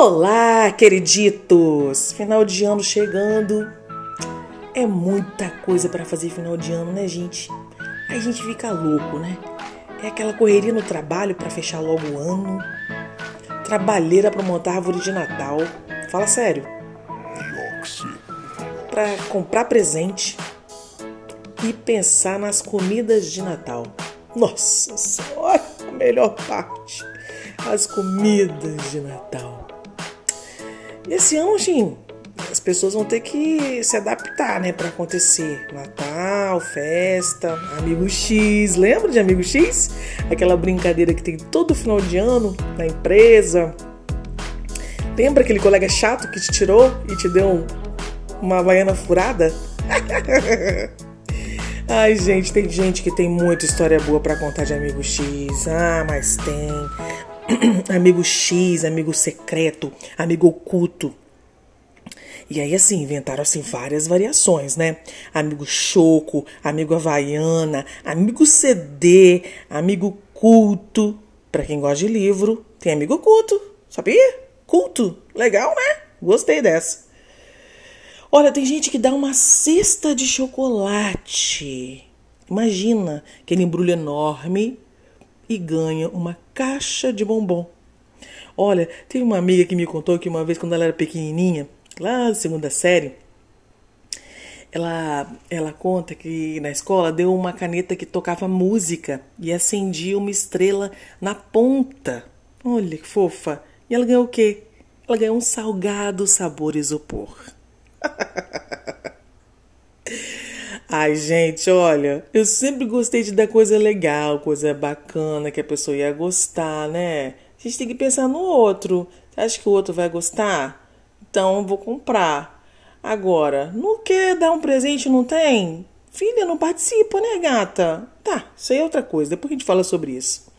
Olá, queriditos! Final de ano chegando. É muita coisa para fazer final de ano, né, gente? A gente fica louco, né? É aquela correria no trabalho para fechar logo o ano. Trabalheira para montar árvore de Natal. Fala sério. Para comprar presente e pensar nas comidas de Natal. Nossa Senhora, a melhor parte. As comidas de Natal. Esse ano, assim, as pessoas vão ter que se adaptar, né, para acontecer. Natal, festa, Amigo X. Lembra de Amigo X? Aquela brincadeira que tem todo final de ano na empresa. Lembra aquele colega chato que te tirou e te deu uma baiana furada? Ai, gente, tem gente que tem muita história boa para contar de Amigo X. Ah, mas tem. amigo X, amigo secreto, amigo oculto. E aí, assim, inventaram assim várias variações, né? Amigo Choco, amigo Havaiana, amigo CD, amigo culto. Para quem gosta de livro, tem amigo culto, sabia? Culto, legal, né? Gostei dessa. Olha, tem gente que dá uma cesta de chocolate. Imagina aquele embrulho enorme e ganha uma caixa de bombom. Olha, tem uma amiga que me contou que uma vez, quando ela era pequenininha, lá na segunda série, ela, ela conta que na escola deu uma caneta que tocava música e acendia uma estrela na ponta. Olha que fofa. E ela ganhou o quê? Ela ganhou um salgado sabor isopor. Ai, gente, olha, eu sempre gostei de dar coisa legal, coisa bacana que a pessoa ia gostar, né? A gente tem que pensar no outro. Você acha que o outro vai gostar? Então eu vou comprar. Agora, não quer dar um presente, não tem? Filha, não participa, né, gata? Tá, isso aí é outra coisa. Depois a gente fala sobre isso.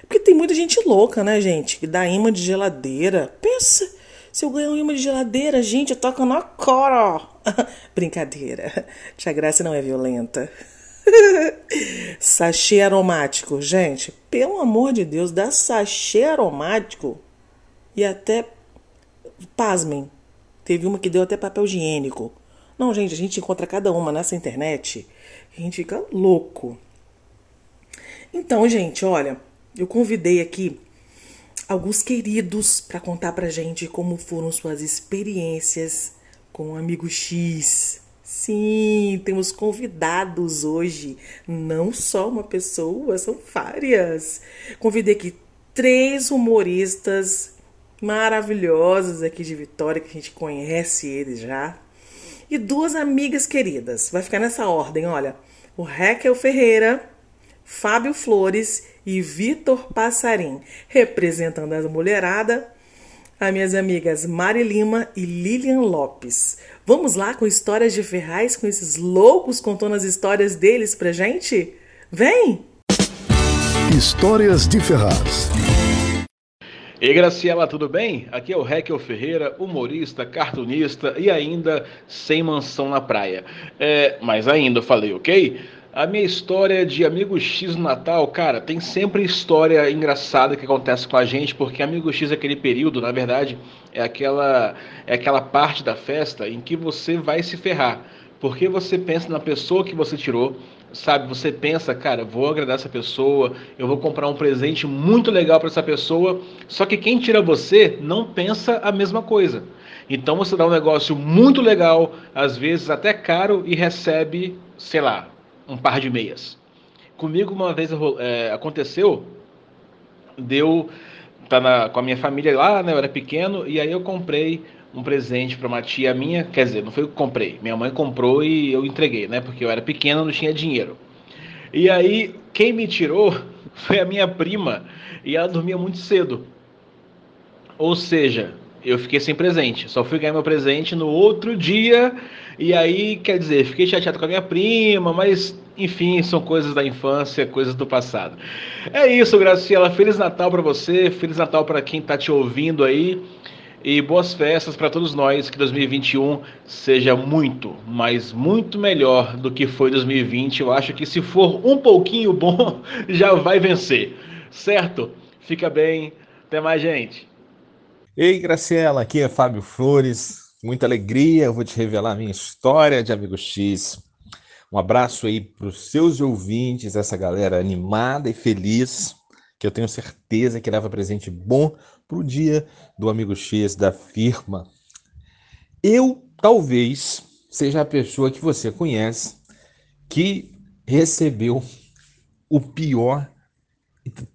Porque tem muita gente louca, né, gente? Que dá imã de geladeira. Pensa, se eu ganhar um imã de geladeira, gente, eu toco na cara. Brincadeira. Tia Graça não é violenta. sachê aromático. Gente, pelo amor de Deus, dá sachê aromático e até. Pasmem. Teve uma que deu até papel higiênico. Não, gente, a gente encontra cada uma nessa internet. A gente fica louco. Então, gente, olha, eu convidei aqui alguns queridos para contar pra gente como foram suas experiências com o amigo X. Sim, temos convidados hoje, não só uma pessoa, são várias. Convidei aqui três humoristas maravilhosos aqui de Vitória, que a gente conhece eles já. E duas amigas queridas. Vai ficar nessa ordem, olha. O Raquel Ferreira, Fábio Flores e Vitor Passarim, representando a mulherada as minhas amigas Mari Lima e Lilian Lopes. Vamos lá com histórias de Ferraz, com esses loucos contando as histórias deles pra gente? Vem! Histórias de Ferraz. E Graciela, tudo bem? Aqui é o Raquel Ferreira, humorista, cartunista e ainda sem mansão na praia. É, mas ainda falei, ok? A minha história de Amigo X no Natal, cara, tem sempre história engraçada que acontece com a gente, porque Amigo X é aquele período, na verdade, é aquela, é aquela parte da festa em que você vai se ferrar. Porque você pensa na pessoa que você tirou, sabe? Você pensa, cara, vou agradar essa pessoa, eu vou comprar um presente muito legal para essa pessoa, só que quem tira você não pensa a mesma coisa. Então você dá um negócio muito legal, às vezes até caro, e recebe, sei lá, um par de meias. Comigo uma vez é, aconteceu, deu tá na, com a minha família lá, né? Eu era pequeno e aí eu comprei um presente para uma tia minha, quer dizer, não foi eu que comprei, minha mãe comprou e eu entreguei, né? Porque eu era pequeno, não tinha dinheiro. E aí quem me tirou foi a minha prima e ela dormia muito cedo. Ou seja, eu fiquei sem presente. Só fui ganhar meu presente no outro dia. E aí, quer dizer, fiquei chateado com a minha prima, mas enfim, são coisas da infância, coisas do passado. É isso, Graciela. Feliz Natal para você, Feliz Natal para quem está te ouvindo aí. E boas festas para todos nós. Que 2021 seja muito, mas muito melhor do que foi 2020. Eu acho que se for um pouquinho bom, já vai vencer. Certo? Fica bem. Até mais, gente. Ei, Graciela, aqui é Fábio Flores. Muita alegria, eu vou te revelar a minha história de Amigo X. Um abraço aí para os seus ouvintes, essa galera animada e feliz, que eu tenho certeza que leva presente bom para o dia do Amigo X da firma. Eu talvez seja a pessoa que você conhece que recebeu o pior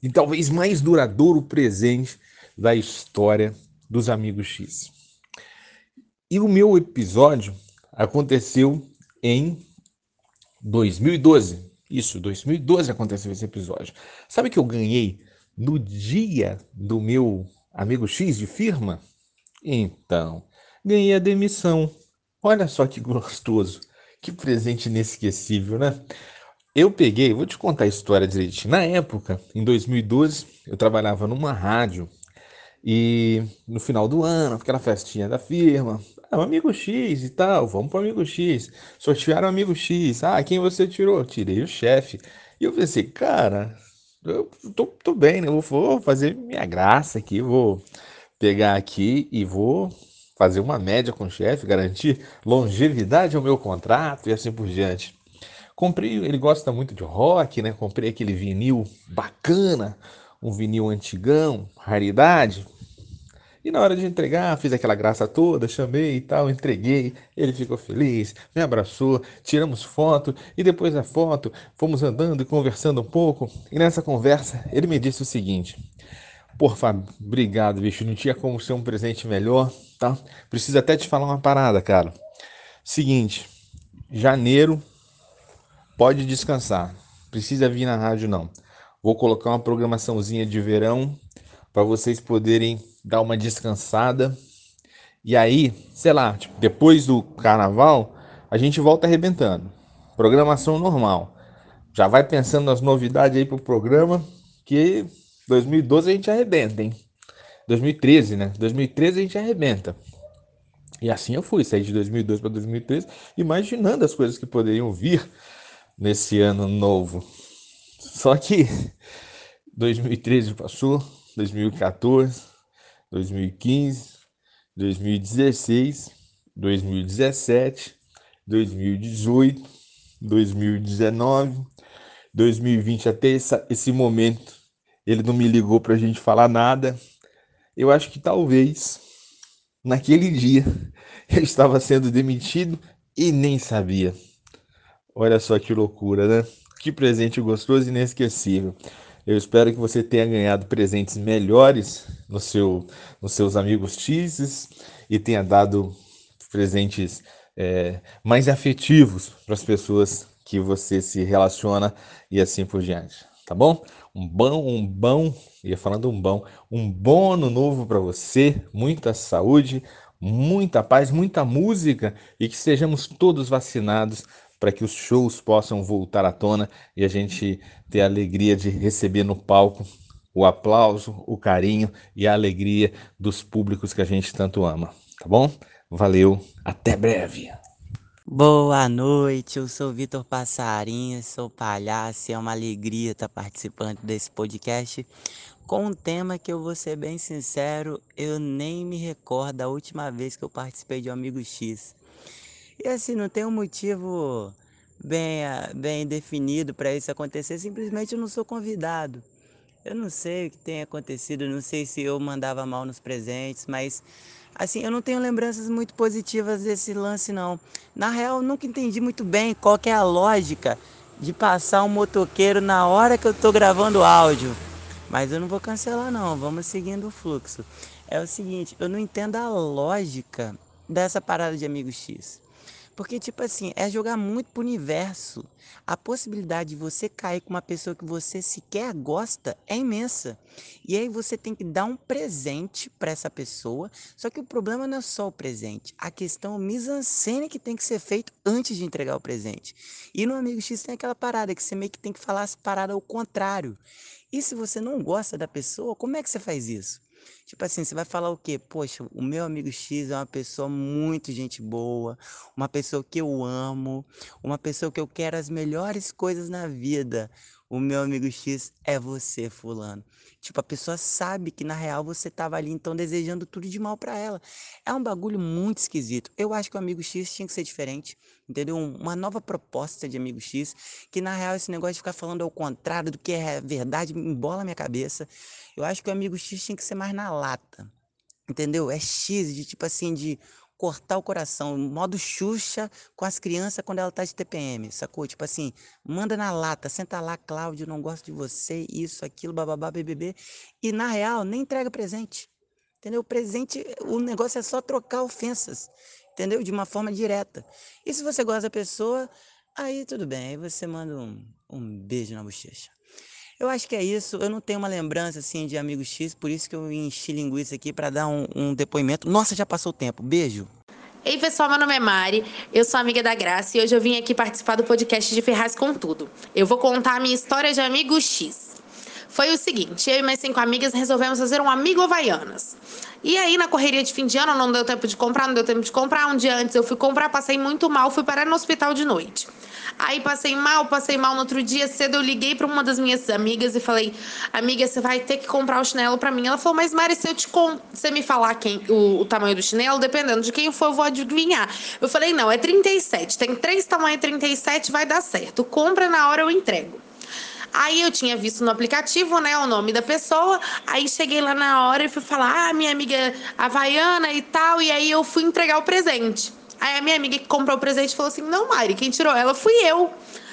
e talvez mais duradouro presente da história dos Amigos X. E o meu episódio aconteceu em 2012. Isso, 2012 aconteceu esse episódio. Sabe que eu ganhei no dia do meu amigo X de firma? Então, ganhei a demissão. Olha só que gostoso. Que presente inesquecível, né? Eu peguei, vou te contar a história direitinho. Na época, em 2012, eu trabalhava numa rádio e no final do ano, aquela festinha da firma, ah, amigo X e tal, vamos pro amigo X. Sortearam o amigo X. Ah, quem você tirou? Tirei o chefe. E eu pensei, cara, eu tô, tô bem, né? Eu vou fazer minha graça aqui, vou pegar aqui e vou fazer uma média com o chefe, garantir longevidade ao meu contrato e assim por diante. Comprei, ele gosta muito de rock, né? Comprei aquele vinil bacana, um vinil antigão, raridade. E na hora de entregar, fiz aquela graça toda, chamei e tal, entreguei. Ele ficou feliz, me abraçou, tiramos foto e depois da foto fomos andando e conversando um pouco. E nessa conversa ele me disse o seguinte: Por Fábio, obrigado, bicho. Não tinha como ser um presente melhor, tá? Preciso até te falar uma parada, cara. Seguinte, janeiro pode descansar. Precisa vir na rádio não. Vou colocar uma programaçãozinha de verão para vocês poderem dar uma descansada. E aí, sei lá, tipo, depois do carnaval, a gente volta arrebentando. Programação normal. Já vai pensando nas novidades aí pro programa, que 2012 a gente arrebenta, hein? 2013, né? 2013 a gente arrebenta. E assim eu fui, saí de 2012 para 2013, imaginando as coisas que poderiam vir nesse ano novo. Só que 2013 passou, 2014, 2015, 2016, 2017, 2018, 2019, 2020 até esse momento. Ele não me ligou para a gente falar nada. Eu acho que talvez naquele dia eu estava sendo demitido e nem sabia. Olha só que loucura, né? Que presente gostoso e inesquecível. Eu espero que você tenha ganhado presentes melhores no seu, nos seus amigos cheeses e tenha dado presentes é, mais afetivos para as pessoas que você se relaciona e assim por diante, tá bom? Um bom, um bom, ia falando um bom, um bom ano novo para você, muita saúde, muita paz, muita música e que sejamos todos vacinados para que os shows possam voltar à tona e a gente ter a alegria de receber no palco o aplauso, o carinho e a alegria dos públicos que a gente tanto ama, tá bom? Valeu, até breve. Boa noite, eu sou Vitor Passarinho, sou palhaço e é uma alegria estar participando desse podcast com um tema que eu vou ser bem sincero, eu nem me recordo da última vez que eu participei de um Amigo X. E assim, não tem um motivo bem, ah, bem definido para isso acontecer, simplesmente eu não sou convidado. Eu não sei o que tem acontecido, não sei se eu mandava mal nos presentes, mas assim, eu não tenho lembranças muito positivas desse lance não. Na real, eu nunca entendi muito bem qual é a lógica de passar um motoqueiro na hora que eu estou gravando áudio. Mas eu não vou cancelar não, vamos seguindo o fluxo. É o seguinte, eu não entendo a lógica dessa parada de amigo X. Porque, tipo assim, é jogar muito pro universo. A possibilidade de você cair com uma pessoa que você sequer gosta é imensa. E aí você tem que dar um presente para essa pessoa. Só que o problema não é só o presente. A questão mise-en-scène que tem que ser feito antes de entregar o presente. E no Amigo X tem aquela parada que você meio que tem que falar as paradas ao contrário. E se você não gosta da pessoa, como é que você faz isso? Tipo assim, você vai falar o quê? Poxa, o meu amigo X é uma pessoa muito gente boa, uma pessoa que eu amo, uma pessoa que eu quero as melhores coisas na vida. O meu amigo X é você, fulano. Tipo, a pessoa sabe que na real você tava ali então desejando tudo de mal para ela. É um bagulho muito esquisito. Eu acho que o amigo X tinha que ser diferente, entendeu? Uma nova proposta de amigo X, que na real esse negócio de ficar falando ao contrário do que é verdade embola minha cabeça. Eu acho que o amigo X tinha que ser mais na lata. Entendeu? É X de tipo assim de cortar o coração, modo Xuxa com as crianças quando ela tá de TPM, sacou? Tipo assim, manda na lata, senta lá, Cláudio, não gosto de você, isso, aquilo, bababá, BBB. E na real, nem entrega presente. Entendeu? O presente, o negócio é só trocar ofensas, entendeu? De uma forma direta. E se você gosta da pessoa, aí tudo bem, aí você manda um, um beijo na bochecha. Eu acho que é isso. Eu não tenho uma lembrança assim de amigo X, por isso que eu enchi linguiça aqui para dar um, um depoimento. Nossa, já passou o tempo. Beijo. Ei pessoal, meu nome é Mari, eu sou amiga da Graça e hoje eu vim aqui participar do podcast de Ferraz com Tudo. Eu vou contar a minha história de amigo X. Foi o seguinte, eu e minhas cinco amigas resolvemos fazer um amigo Havaianas. E aí, na correria de fim de ano, não deu tempo de comprar, não deu tempo de comprar. Um dia antes eu fui comprar, passei muito mal, fui parar no hospital de noite. Aí passei mal, passei mal no outro dia cedo. Eu liguei para uma das minhas amigas e falei: Amiga, você vai ter que comprar o chinelo para mim. Ela falou: Mas Mari, se eu te você me falar quem, o, o, tamanho do chinelo, dependendo de quem for, eu vou adivinhar. Eu falei: Não, é 37. Tem três tamanhos 37, vai dar certo. Compra na hora, eu entrego. Aí eu tinha visto no aplicativo, né, o nome da pessoa. Aí cheguei lá na hora e fui falar: Ah, minha amiga havaiana e tal. E aí eu fui entregar o presente. Aí a minha amiga que comprou o presente falou assim: Não, Mari, quem tirou ela fui eu.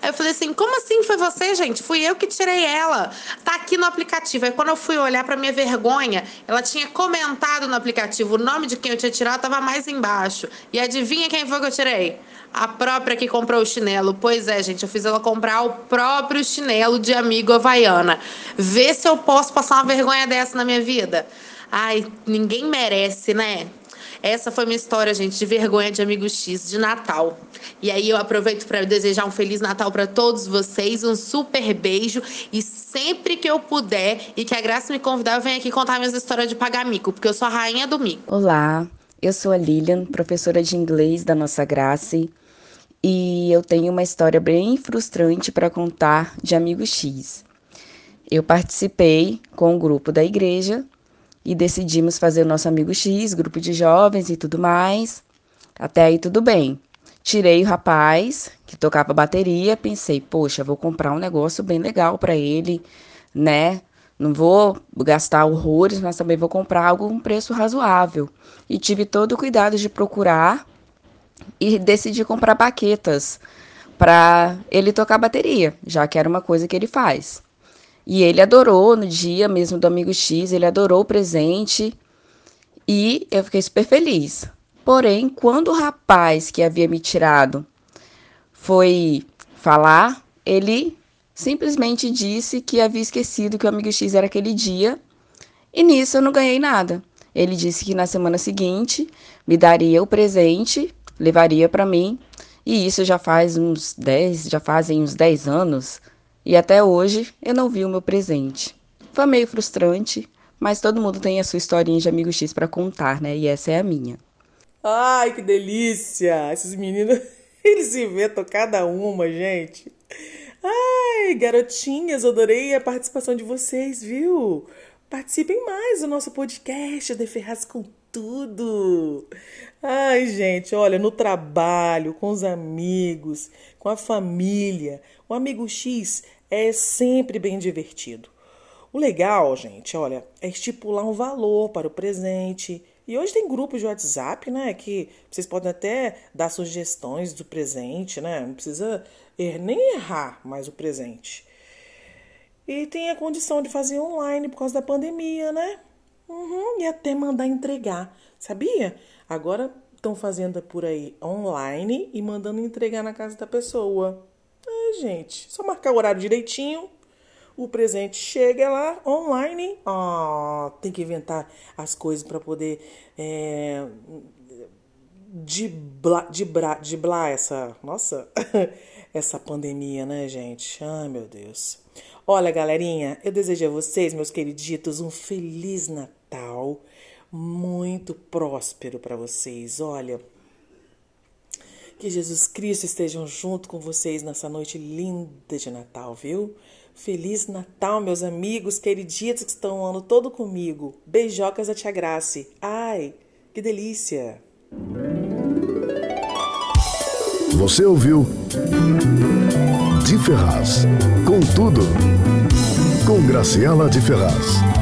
Aí eu falei assim: como assim foi você, gente? Fui eu que tirei ela. Tá aqui no aplicativo. Aí quando eu fui olhar para minha vergonha, ela tinha comentado no aplicativo o nome de quem eu tinha tirado estava mais embaixo. E adivinha quem foi que eu tirei? A própria que comprou o chinelo. Pois é, gente, eu fiz ela comprar o próprio chinelo de amigo Havaiana. Vê se eu posso passar uma vergonha dessa na minha vida. Ai, ninguém merece, né? Essa foi minha história, gente, de vergonha de amigo X de Natal. E aí eu aproveito para desejar um feliz Natal para todos vocês, um super beijo e sempre que eu puder e que a Graça me convidar, eu venho aqui contar minhas histórias de pagar mico, porque eu sou a rainha do mico. Olá, eu sou a Lilian, professora de inglês da nossa Graça. E eu tenho uma história bem frustrante para contar de amigo X. Eu participei com o grupo da igreja e decidimos fazer o nosso amigo X, grupo de jovens e tudo mais. Até aí tudo bem. Tirei o rapaz que tocava bateria, pensei, poxa, vou comprar um negócio bem legal para ele, né? Não vou gastar horrores, mas também vou comprar algo um preço razoável. E tive todo o cuidado de procurar e decidi comprar baquetas para ele tocar bateria, já que era uma coisa que ele faz. E ele adorou no dia mesmo do amigo X, ele adorou o presente e eu fiquei super feliz. Porém, quando o rapaz que havia me tirado foi falar, ele simplesmente disse que havia esquecido que o amigo X era aquele dia e nisso eu não ganhei nada. Ele disse que na semana seguinte me daria o presente, levaria para mim, e isso já faz uns 10, já fazem uns 10 anos e até hoje eu não vi o meu presente. Foi meio frustrante, mas todo mundo tem a sua historinha de amigo X para contar, né? E essa é a minha. Ai, que delícia! Esses meninos, eles inventam cada uma, gente. Ai, garotinhas, adorei a participação de vocês, viu? Participem mais do nosso podcast de Ferraz com Tudo. Ai, gente, olha, no trabalho, com os amigos, com a família, o amigo X é sempre bem divertido. O legal, gente, olha, é estipular um valor para o presente. E hoje tem grupos de WhatsApp, né, que vocês podem até dar sugestões do presente, né? Não precisa er nem errar mais o presente. E tem a condição de fazer online por causa da pandemia, né? Uhum, e até mandar entregar. Sabia? Agora estão fazendo por aí online e mandando entregar na casa da pessoa. É, gente, só marcar o horário direitinho. O presente chega lá online. Ah, tem que inventar as coisas para poder é, diblar, diblar, diblar essa. Nossa, essa pandemia, né, gente? Ai, meu Deus. Olha, galerinha, eu desejo a vocês, meus queriditos, um feliz Natal muito próspero para vocês. Olha, que Jesus Cristo esteja junto com vocês nessa noite linda de Natal, viu? Feliz Natal, meus amigos queriditos que estão o ano todo comigo. Beijocas da Tia Grace. Ai, que delícia! Você ouviu De Ferraz, com tudo, com Graciela de Ferraz.